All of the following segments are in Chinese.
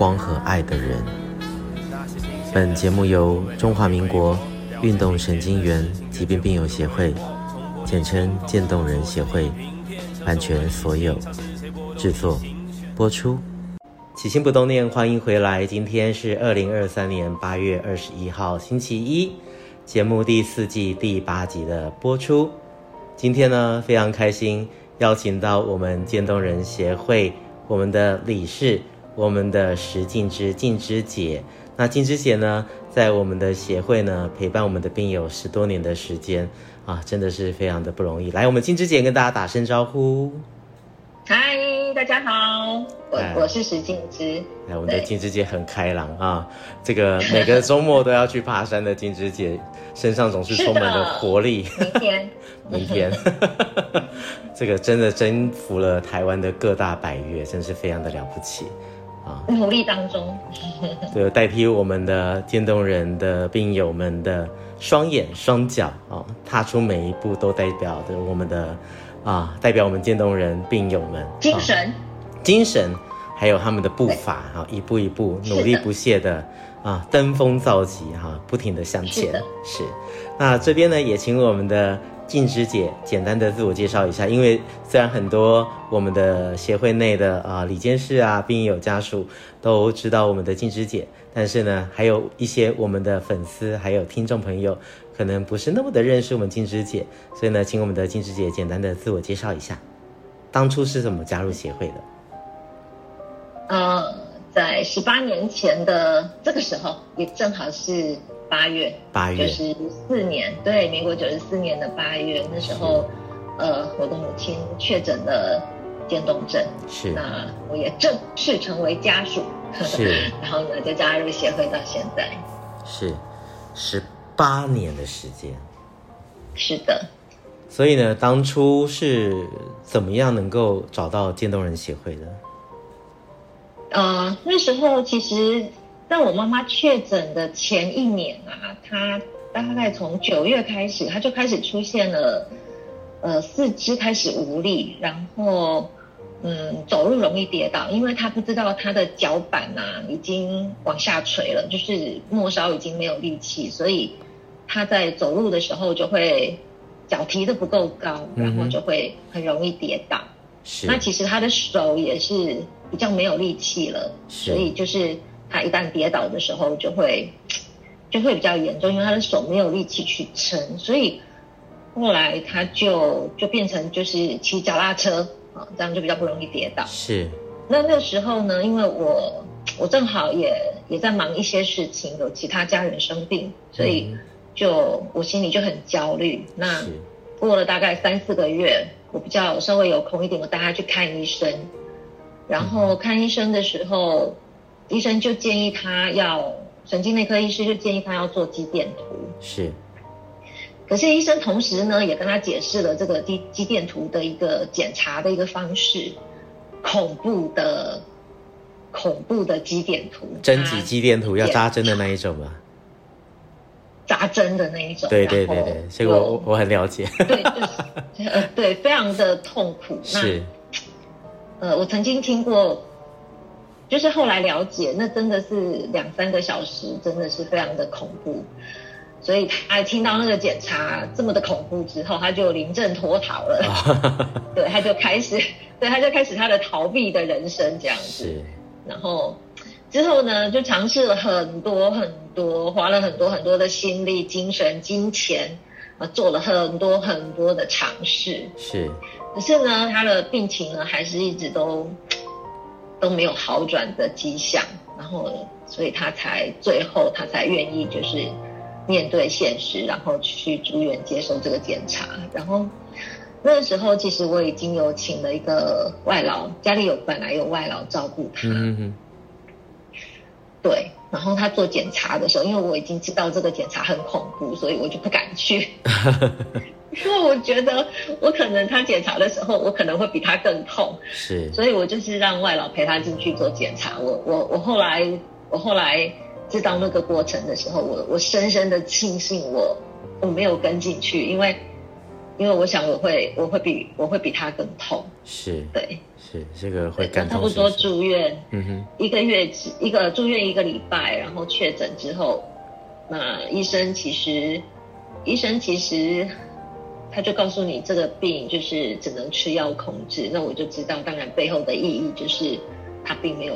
光和爱的人。本节目由中华民国运动神经元疾病病友协会，简称渐冻人协会，版权所有，制作播出。起心不冻念，欢迎回来。今天是二零二三年八月二十一号，星期一，节目第四季第八集的播出。今天呢，非常开心，邀请到我们渐冻人协会我们的理事。我们的石静之静之姐，那静之姐呢，在我们的协会呢，陪伴我们的病友十多年的时间啊，真的是非常的不容易。来，我们静之姐跟大家打声招呼。嗨，大家好，我我是石静之。来，我们的静之姐很开朗啊，这个每个周末都要去爬山的静之姐，身上总是充满了活力。明天，明天，这个真的征服了台湾的各大百岳，真是非常的了不起。努力当中，对，代替我们的渐冻人的病友们的双眼双脚啊，踏出每一步都代表着我们的啊，代表我们渐冻人病友们精神、啊，精神，还有他们的步伐啊，一步一步努力不懈的啊，登峰造极哈，不停的向前。是，是，那这边呢，也请我们的。静芝姐，简单的自我介绍一下，因为虽然很多我们的协会内的啊理监事啊、病友家属都知道我们的静芝姐，但是呢，还有一些我们的粉丝还有听众朋友，可能不是那么的认识我们静芝姐，所以呢，请我们的静芝姐简单的自我介绍一下，当初是怎么加入协会的？呃，在十八年前的这个时候，也正好是。八月，八月，九十四年，对，民国九十四年的八月，那时候，呃，我的母亲确诊了渐冻症，是，那我也正式成为家属，是，然后呢，就加入协会到现在，是，十八年的时间，是的，所以呢，当初是怎么样能够找到渐冻人协会的？呃，那时候其实。在我妈妈确诊的前一年啊，她大概从九月开始，她就开始出现了，呃，四肢开始无力，然后嗯，走路容易跌倒，因为她不知道她的脚板啊已经往下垂了，就是末梢已经没有力气，所以她在走路的时候就会脚提的不够高，然后就会很容易跌倒。是。那其实她的手也是比较没有力气了，所以就是。他一旦跌倒的时候，就会就会比较严重，因为他的手没有力气去撑，所以后来他就就变成就是骑脚踏车啊，这样就比较不容易跌倒。是。那那时候呢，因为我我正好也也在忙一些事情，有其他家人生病，所以就我心里就很焦虑。那过了大概三四个月，我比较稍微有空一点，我带他去看医生，然后看医生的时候。医生就建议他要神经内科医师就建议他要做肌电图，是。可是医生同时呢也跟他解释了这个肌肌电图的一个检查的一个方式，恐怖的恐怖的肌电图，针级肌电图要扎针的那一种吗？扎针的那一种。对对对对，这个我我很了解。对，就是呃对，非常的痛苦。是。呃，我曾经听过。就是后来了解，那真的是两三个小时，真的是非常的恐怖。所以他听到那个检查这么的恐怖之后，他就临阵脱逃了。对，他就开始，对，他就开始他的逃避的人生这样子。是。然后之后呢，就尝试了很多很多，花了很多很多的心力、精神、金钱啊，做了很多很多的尝试。是。可是呢，他的病情呢，还是一直都。都没有好转的迹象，然后，所以他才最后他才愿意就是面对现实，然后去住院接受这个检查。然后那个时候，其实我已经有请了一个外劳，家里有本来有外劳照顾他。嗯嗯。对，然后他做检查的时候，因为我已经知道这个检查很恐怖，所以我就不敢去，因为我觉得我可能他检查的时候，我可能会比他更痛，是，所以我就是让外老陪他进去做检查。我我我后来我后来知道那个过程的时候，我我深深的庆幸我我没有跟进去，因为。因为我想我会我会比我会比他更痛，是对，是这个会感同身受。差不多住院，嗯哼，一个月一个住院一个礼拜，然后确诊之后，那医生其实医生其实他就告诉你这个病就是只能吃药控制，那我就知道，当然背后的意义就是他并没有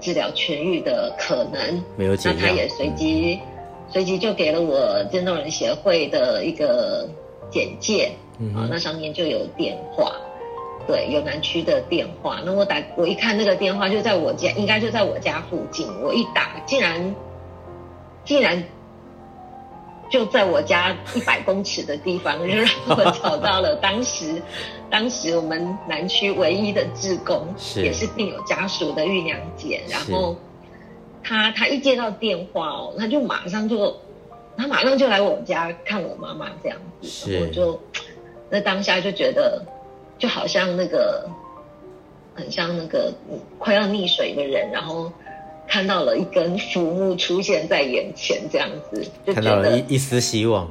治疗痊愈的可能，没有解药。那他也随即、嗯、随即就给了我渐冻人协会的一个简介。嗯、啊，那上面就有电话，对，有南区的电话。那我打，我一看那个电话就在我家，应该就在我家附近。我一打，竟然，竟然就在我家一百公尺的地方，就让我找到了当时，当时我们南区唯一的志工，是也是病友家属的玉娘姐。然后她她一接到电话哦，她就马上就，她马上就来我家看我妈妈这样子，然后我就。那当下就觉得，就好像那个，很像那个快要溺水的人，然后看到了一根浮木出现在眼前，这样子，就看到了一一丝希望，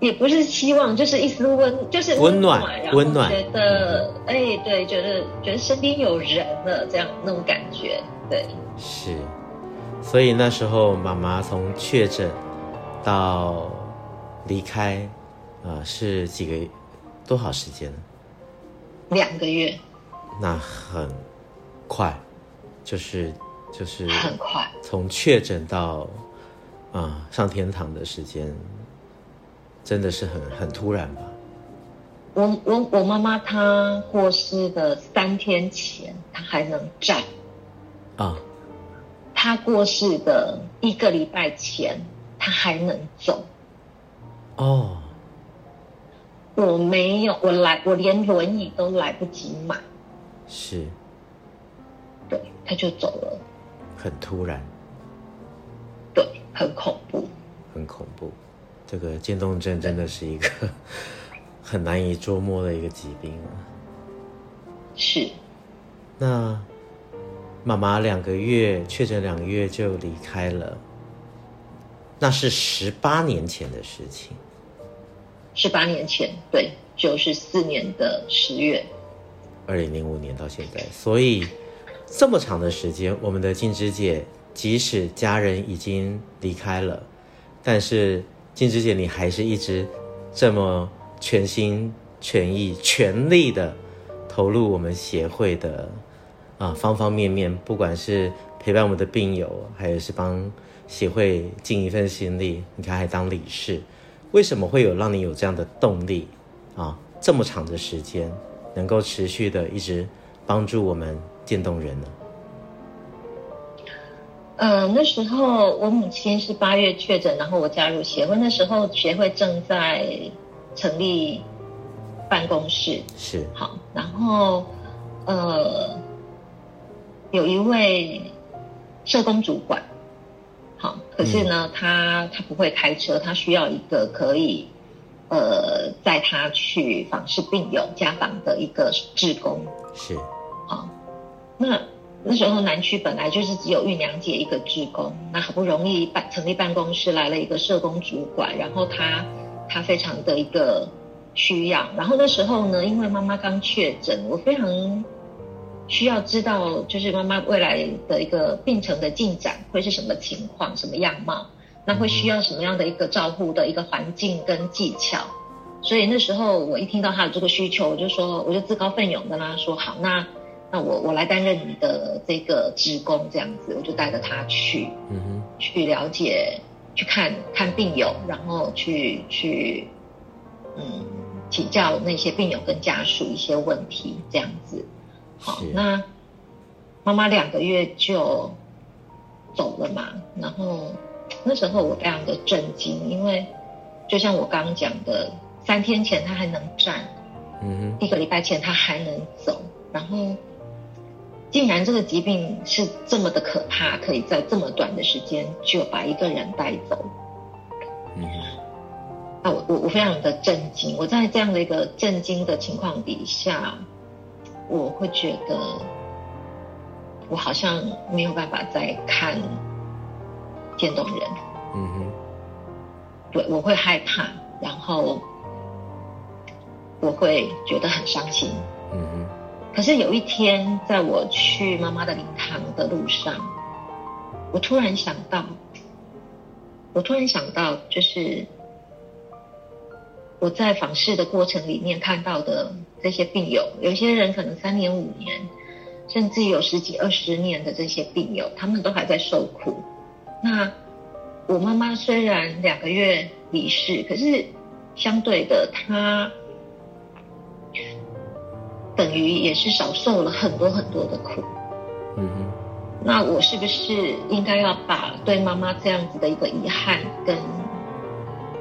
也不是希望，就是一丝温，就是温暖，温暖，觉得哎、欸，对，觉得觉得身边有人了，这样那种感觉，对，是，所以那时候妈妈从确诊到离开。啊，是几个月？多少时间？两个月。那很快，就是就是很快。从确诊到啊上天堂的时间，真的是很很突然吧？我我我妈妈她过世的三天前，她还能站。啊。她过世的一个礼拜前，她还能走。哦。我没有，我来，我连轮椅都来不及买。是，对，他就走了，很突然，对，很恐怖，很恐怖。这个渐冻症真的是一个很难以捉摸的一个疾病啊。是。那妈妈两个月确诊，两个月就离开了，那是十八年前的事情。十八年前，对，就是四年的十月，二零零五年到现在，所以这么长的时间，我们的静芝姐即使家人已经离开了，但是静芝姐你还是一直这么全心全意、全力的投入我们协会的啊方方面面，不管是陪伴我们的病友，还是帮协会尽一份心力，你看还当理事。为什么会有让你有这样的动力啊？这么长的时间，能够持续的一直帮助我们渐冻人呢？嗯、呃，那时候我母亲是八月确诊，然后我加入协会，那时候协会正在成立办公室，是好，然后呃，有一位社工主管。好，可是呢，嗯、他他不会开车，他需要一个可以，呃，载他去访视病友家访的一个志工。是，好，那那时候南区本来就是只有玉娘姐一个职工，那好不容易办成立办公室来了一个社工主管，然后他他非常的一个需要，然后那时候呢，因为妈妈刚确诊，我非常。需要知道，就是妈妈未来的一个病程的进展会是什么情况、什么样貌，那会需要什么样的一个照护的一个环境跟技巧。所以那时候我一听到他的这个需求，我就说，我就自告奋勇跟他说，好，那那我我来担任你的这个职工，这样子，我就带着他去，嗯哼，去了解，去看看病友，然后去去，嗯，请教那些病友跟家属一些问题，这样子。好，那妈妈两个月就走了嘛，然后那时候我非常的震惊，因为就像我刚刚讲的，三天前他还能站，嗯哼，一个礼拜前他还能走，然后既然这个疾病是这么的可怕，可以在这么短的时间就把一个人带走。嗯，那我我我非常的震惊。我在这样的一个震惊的情况底下，我会觉得我好像没有办法再看渐冻人。嗯哼，对，我会害怕，然后我会觉得很伤心。嗯哼。可是有一天，在我去妈妈的灵堂的路上，我突然想到，我突然想到，就是我在访视的过程里面看到的这些病友，有些人可能三年、五年，甚至有十几、二十年的这些病友，他们都还在受苦。那我妈妈虽然两个月离世，可是相对的，她。等于也是少受了很多很多的苦，嗯哼。那我是不是应该要把对妈妈这样子的一个遗憾、跟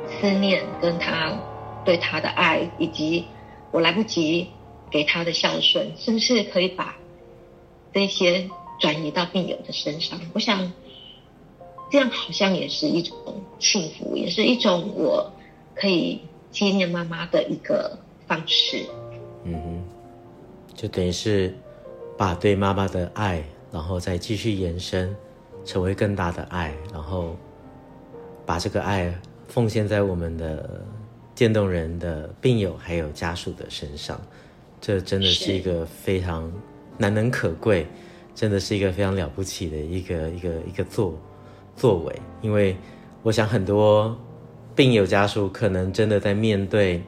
思念、跟她对她的爱，以及我来不及给她的孝顺，是不是可以把这些转移到病友的身上？我想这样好像也是一种幸福，也是一种我可以纪念妈妈的一个方式。嗯哼。就等于是把对妈妈的爱，然后再继续延伸，成为更大的爱，然后把这个爱奉献在我们的渐冻人的病友还有家属的身上，这真的是一个非常难能可贵，真的是一个非常了不起的一个一个一个作作为，因为我想很多病友家属可能真的在面对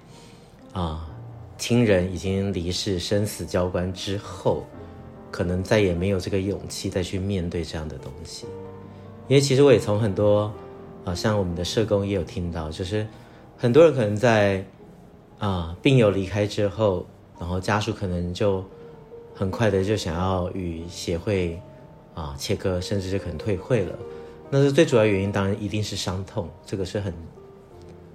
啊。亲人已经离世、生死交关之后，可能再也没有这个勇气再去面对这样的东西。因为其实我也从很多啊，像我们的社工也有听到，就是很多人可能在啊病友离开之后，然后家属可能就很快的就想要与协会啊切割，甚至是可能退会了。那是最主要原因，当然一定是伤痛，这个是很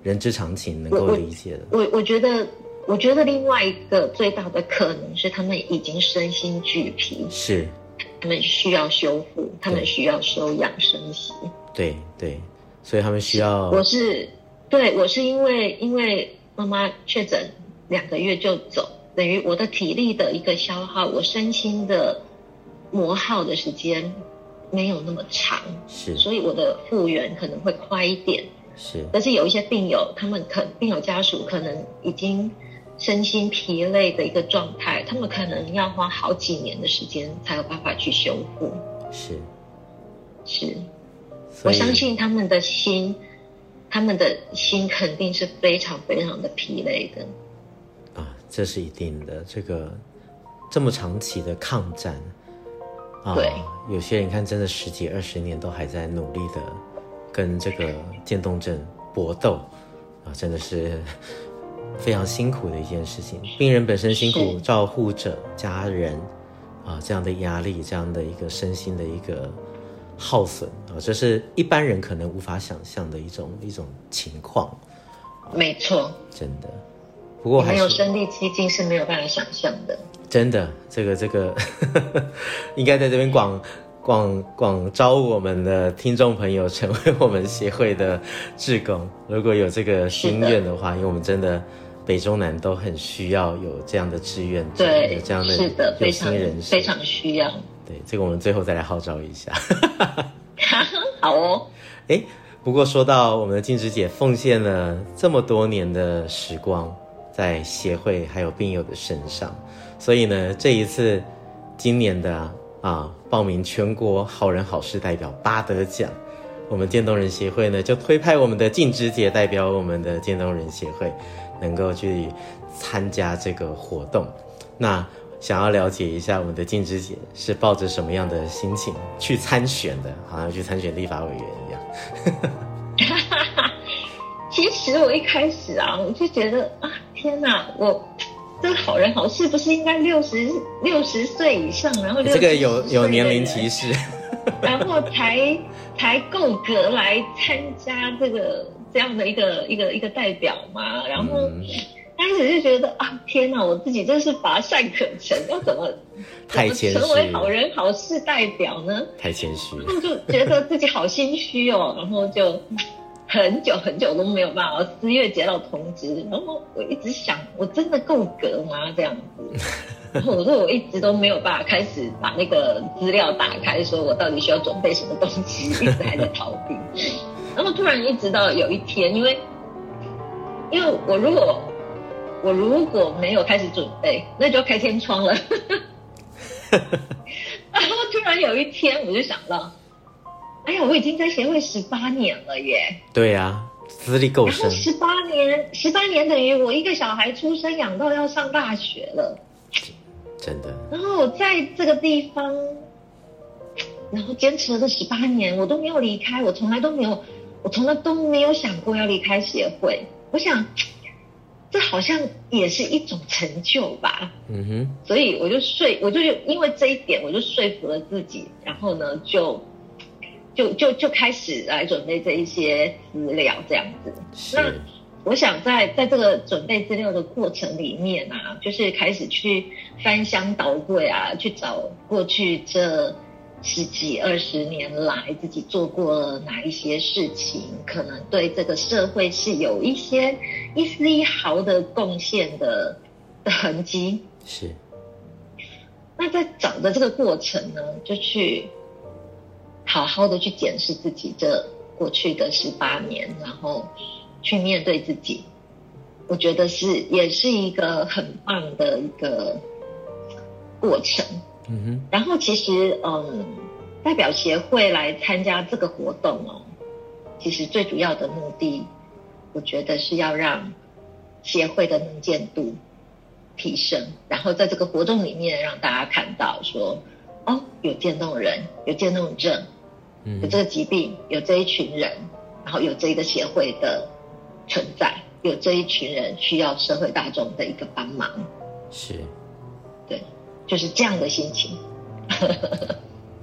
人之常情，能够理解的。我，我觉得。我觉得另外一个最大的可能是，他们已经身心俱疲，是，他们需要修复，他们需要休养生息。对对，所以他们需要。我是，对，我是因为因为妈妈确诊两个月就走，等于我的体力的一个消耗，我身心的磨耗的时间没有那么长，是，所以我的复原可能会快一点。是，但是有一些病友，他们可病友家属可能已经。身心疲累的一个状态，他们可能要花好几年的时间才有办法去修复。是，是，我相信他们的心，他们的心肯定是非常非常的疲累的。啊，这是一定的。这个这么长期的抗战，啊，对，有些人看真的十几二十年都还在努力的跟这个渐冻症搏斗，啊，真的是。非常辛苦的一件事情，病人本身辛苦，照护者、家人啊，这样的压力，这样的一个身心的一个耗损啊，这是一般人可能无法想象的一种一种情况。没错，真的。不过还没有身历其境是没有办法想象的。真的，这个这个 应该在这边广广广招我们的听众朋友成为我们协会的志工，如果有这个心愿的话，因为我们真的。北中南都很需要有这样的志愿者，对，有这样的，有心人士，非常，需要。对，这个我们最后再来号召一下。好哦。哎，不过说到我们的静芝姐奉献了这么多年的时光在协会还有病友的身上，所以呢，这一次今年的啊报名全国好人好事代表八得奖，我们渐冻人协会呢就推派我们的静芝姐代表我们的渐冻人协会。能够去参加这个活动，那想要了解一下我们的静芝姐是抱着什么样的心情去参选的？好像去参选立法委员一样。其实我一开始啊，我就觉得啊，天哪，我这个好人好事不是应该六十六十岁以上，然后这个有有年龄歧视，然后才才够格来参加这个。这样的一个一个一个代表嘛，然后，嗯、开始就觉得啊，天哪，我自己真是乏善可陈，要怎么太谦虚，怎么成为好人好事代表呢？太谦虚，然后就觉得自己好心虚哦，然后就很久很久都没有办法，四月接到通知，然后我一直想，我真的够格吗？这样子，然后我说我一直都没有办法开始把那个资料打开，说我到底需要准备什么东西，一直还在逃避。然后突然一直到有一天，因为因为我如果我如果没有开始准备，那就要开天窗了。然后突然有一天，我就想到，哎呀，我已经在协会十八年了耶！对呀、啊，资历够深。十八年，十八年等于我一个小孩出生养到要上大学了，真的。然后我在这个地方，然后坚持了这十八年，我都没有离开，我从来都没有，我从来都没有想过要离开协会。我想。这好像也是一种成就吧。嗯哼，所以我就说，我就因为这一点，我就说服了自己，然后呢，就就就就开始来准备这一些资料，这样子。那我想在在这个准备资料的过程里面啊，就是开始去翻箱倒柜啊，去找过去这。十几二十年来，自己做过了哪一些事情，可能对这个社会是有一些一丝一毫的贡献的的痕迹。是。那在找的这个过程呢，就去好好的去检视自己这过去的十八年，然后去面对自己。我觉得是也是一个很棒的一个过程。嗯哼，然后其实，嗯，代表协会来参加这个活动哦，其实最主要的目的，我觉得是要让协会的能见度提升，然后在这个活动里面让大家看到说，哦，有渐冻人，有渐冻症，嗯，有这个疾病，有这一群人，然后有这一个协会的存在，有这一群人需要社会大众的一个帮忙，是，对。就是这样的心情，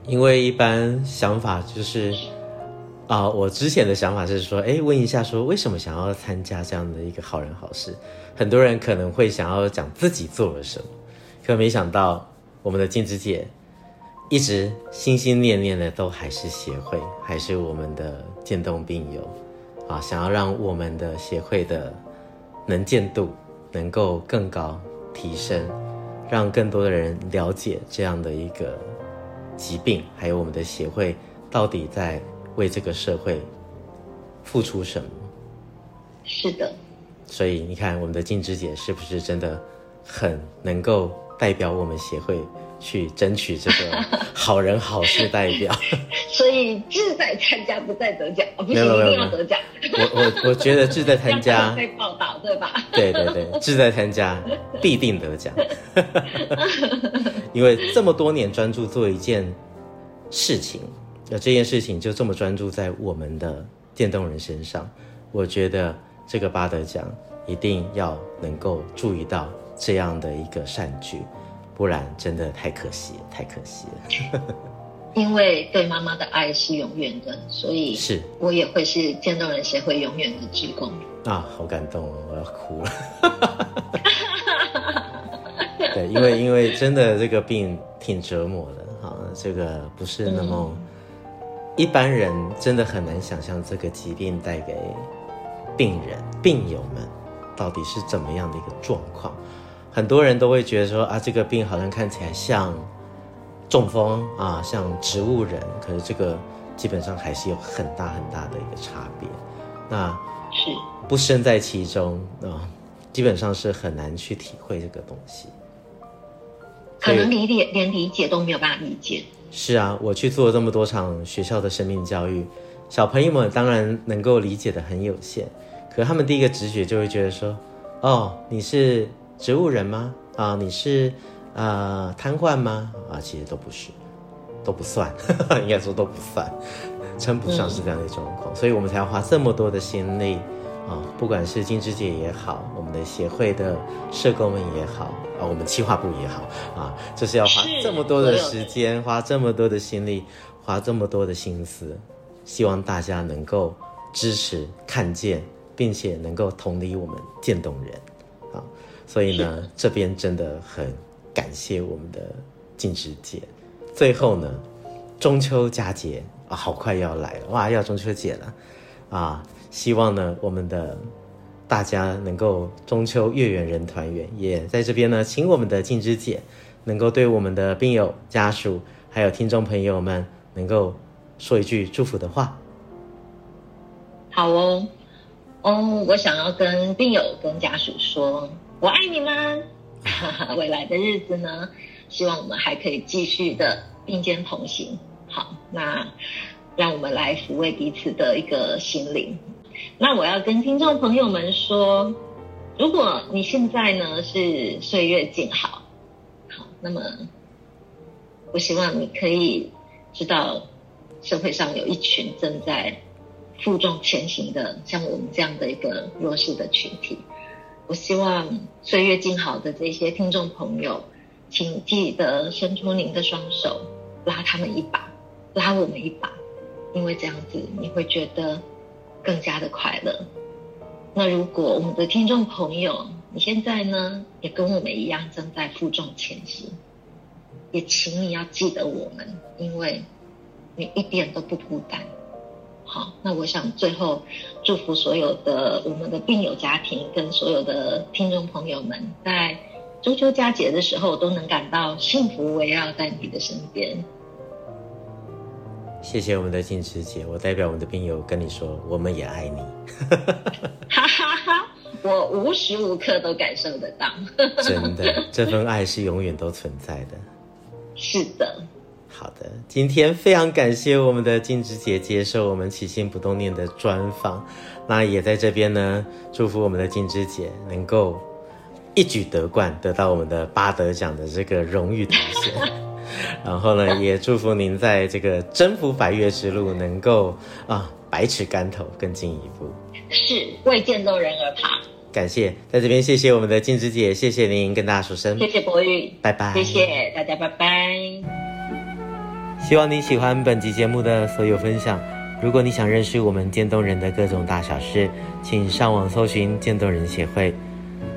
因为一般想法就是啊，我之前的想法是说，哎，问一下说为什么想要参加这样的一个好人好事？很多人可能会想要讲自己做了什么，可没想到我们的静之姐一直心心念念的都还是协会，还是我们的渐冻病友啊，想要让我们的协会的能见度能够更高提升。让更多的人了解这样的一个疾病，还有我们的协会到底在为这个社会付出什么？是的。所以你看，我们的静之姐是不是真的很能够代表我们协会去争取这个好人好事代表？所以志在参加，不在得奖，不是一定要得奖。我我我觉得志在参加 被报道对吧？对对对，志在参加必定得奖，因为这么多年专注做一件事情，那这件事情就这么专注在我们的电动人身上，我觉得这个巴得奖一定要能够注意到这样的一个善举，不然真的太可惜了，太可惜了。因为对妈妈的爱是永远的，所以是我也会是渐冻人协会永远的志工啊！好感动哦，我要哭了。对，因为因为真的这个病挺折磨的哈，这个不是那么、嗯、一般人真的很难想象这个疾病带给病人病友们到底是怎么样的一个状况。很多人都会觉得说啊，这个病好像看起来像。中风啊，像植物人，可是这个基本上还是有很大很大的一个差别。那是不身在其中啊，基本上是很难去体会这个东西。可能理解连理解都没有办法理解。是啊，我去做了这么多场学校的生命教育，小朋友们当然能够理解的很有限，可是他们第一个直觉就会觉得说：“哦，你是植物人吗？啊，你是。”啊、呃，瘫痪吗？啊，其实都不是，都不算，呵 呵应该说都不算，称不上是这样的状况，嗯，所以我们才要花这么多的心力啊，不管是金枝姐也好，我们的协会的社工们也好，啊，我们企划部也好，啊，就是要花这么多的时间，花这么多的心力，花这么多的心思，希望大家能够支持、看见，并且能够同理我们渐冻人。啊。所以呢，这边真的很感谢我们的静芝姐。最后呢，中秋佳节啊，好快要来了哇，要中秋节了啊！希望呢，我们的大家能够中秋月圆人团圆。也在这边呢，请我们的静芝姐能够对我们的病友家属还有听众朋友们，能够说一句祝福的话。好哦，哦，我想要跟病友跟家属说，我爱你们。未来的日子呢，希望我们还可以继续的并肩同行。好，那让我们来抚慰彼此的一个心灵。那我要跟听众朋友们说，如果你现在呢是岁月静好，好，那么我希望你可以知道，社会上有一群正在负重前行的，像我们这样的一个弱势的群体。我希望岁月静好的这些听众朋友，请记得伸出您的双手，拉他们一把，拉我们一把，因为这样子你会觉得更加的快乐。那如果我们的听众朋友，你现在呢也跟我们一样正在负重前行，也请你要记得我们，因为你一点都不孤单。好，那我想最后祝福所有的我们的病友家庭跟所有的听众朋友们，在中秋佳节的时候都能感到幸福围绕在你的身边。谢谢我们的静池姐，我代表我们的病友跟你说，我们也爱你。哈哈哈，我无时无刻都感受得到。真的，这份 爱是永远都存在的。是的。好的，今天非常感谢我们的静芝姐接受我们起心不动念的专访，那也在这边呢，祝福我们的静芝姐能够一举得冠，得到我们的巴德奖的这个荣誉头衔。然后呢，也祝福您在这个征服百越之路能够啊百尺竿头更进一步。是为渐冻人而爬。感谢，在这边谢谢我们的静芝姐，谢谢您，跟大家说声谢谢博宇，拜拜，谢谢大家，拜拜。希望你喜欢本集节目的所有分享。如果你想认识我们渐冻人的各种大小事，请上网搜寻渐冻人协会，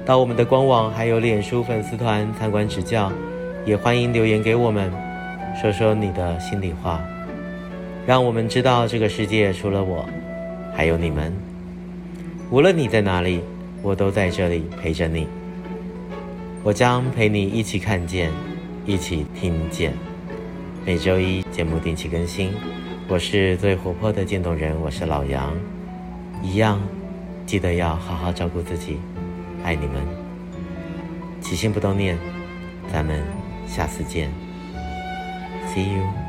到我们的官网还有脸书粉丝团参观指教。也欢迎留言给我们，说说你的心里话，让我们知道这个世界除了我，还有你们。无论你在哪里，我都在这里陪着你。我将陪你一起看见，一起听见。每周一节目定期更新，我是最活泼的渐冻人，我是老杨，一样，记得要好好照顾自己，爱你们，起心动念，咱们下次见，See you。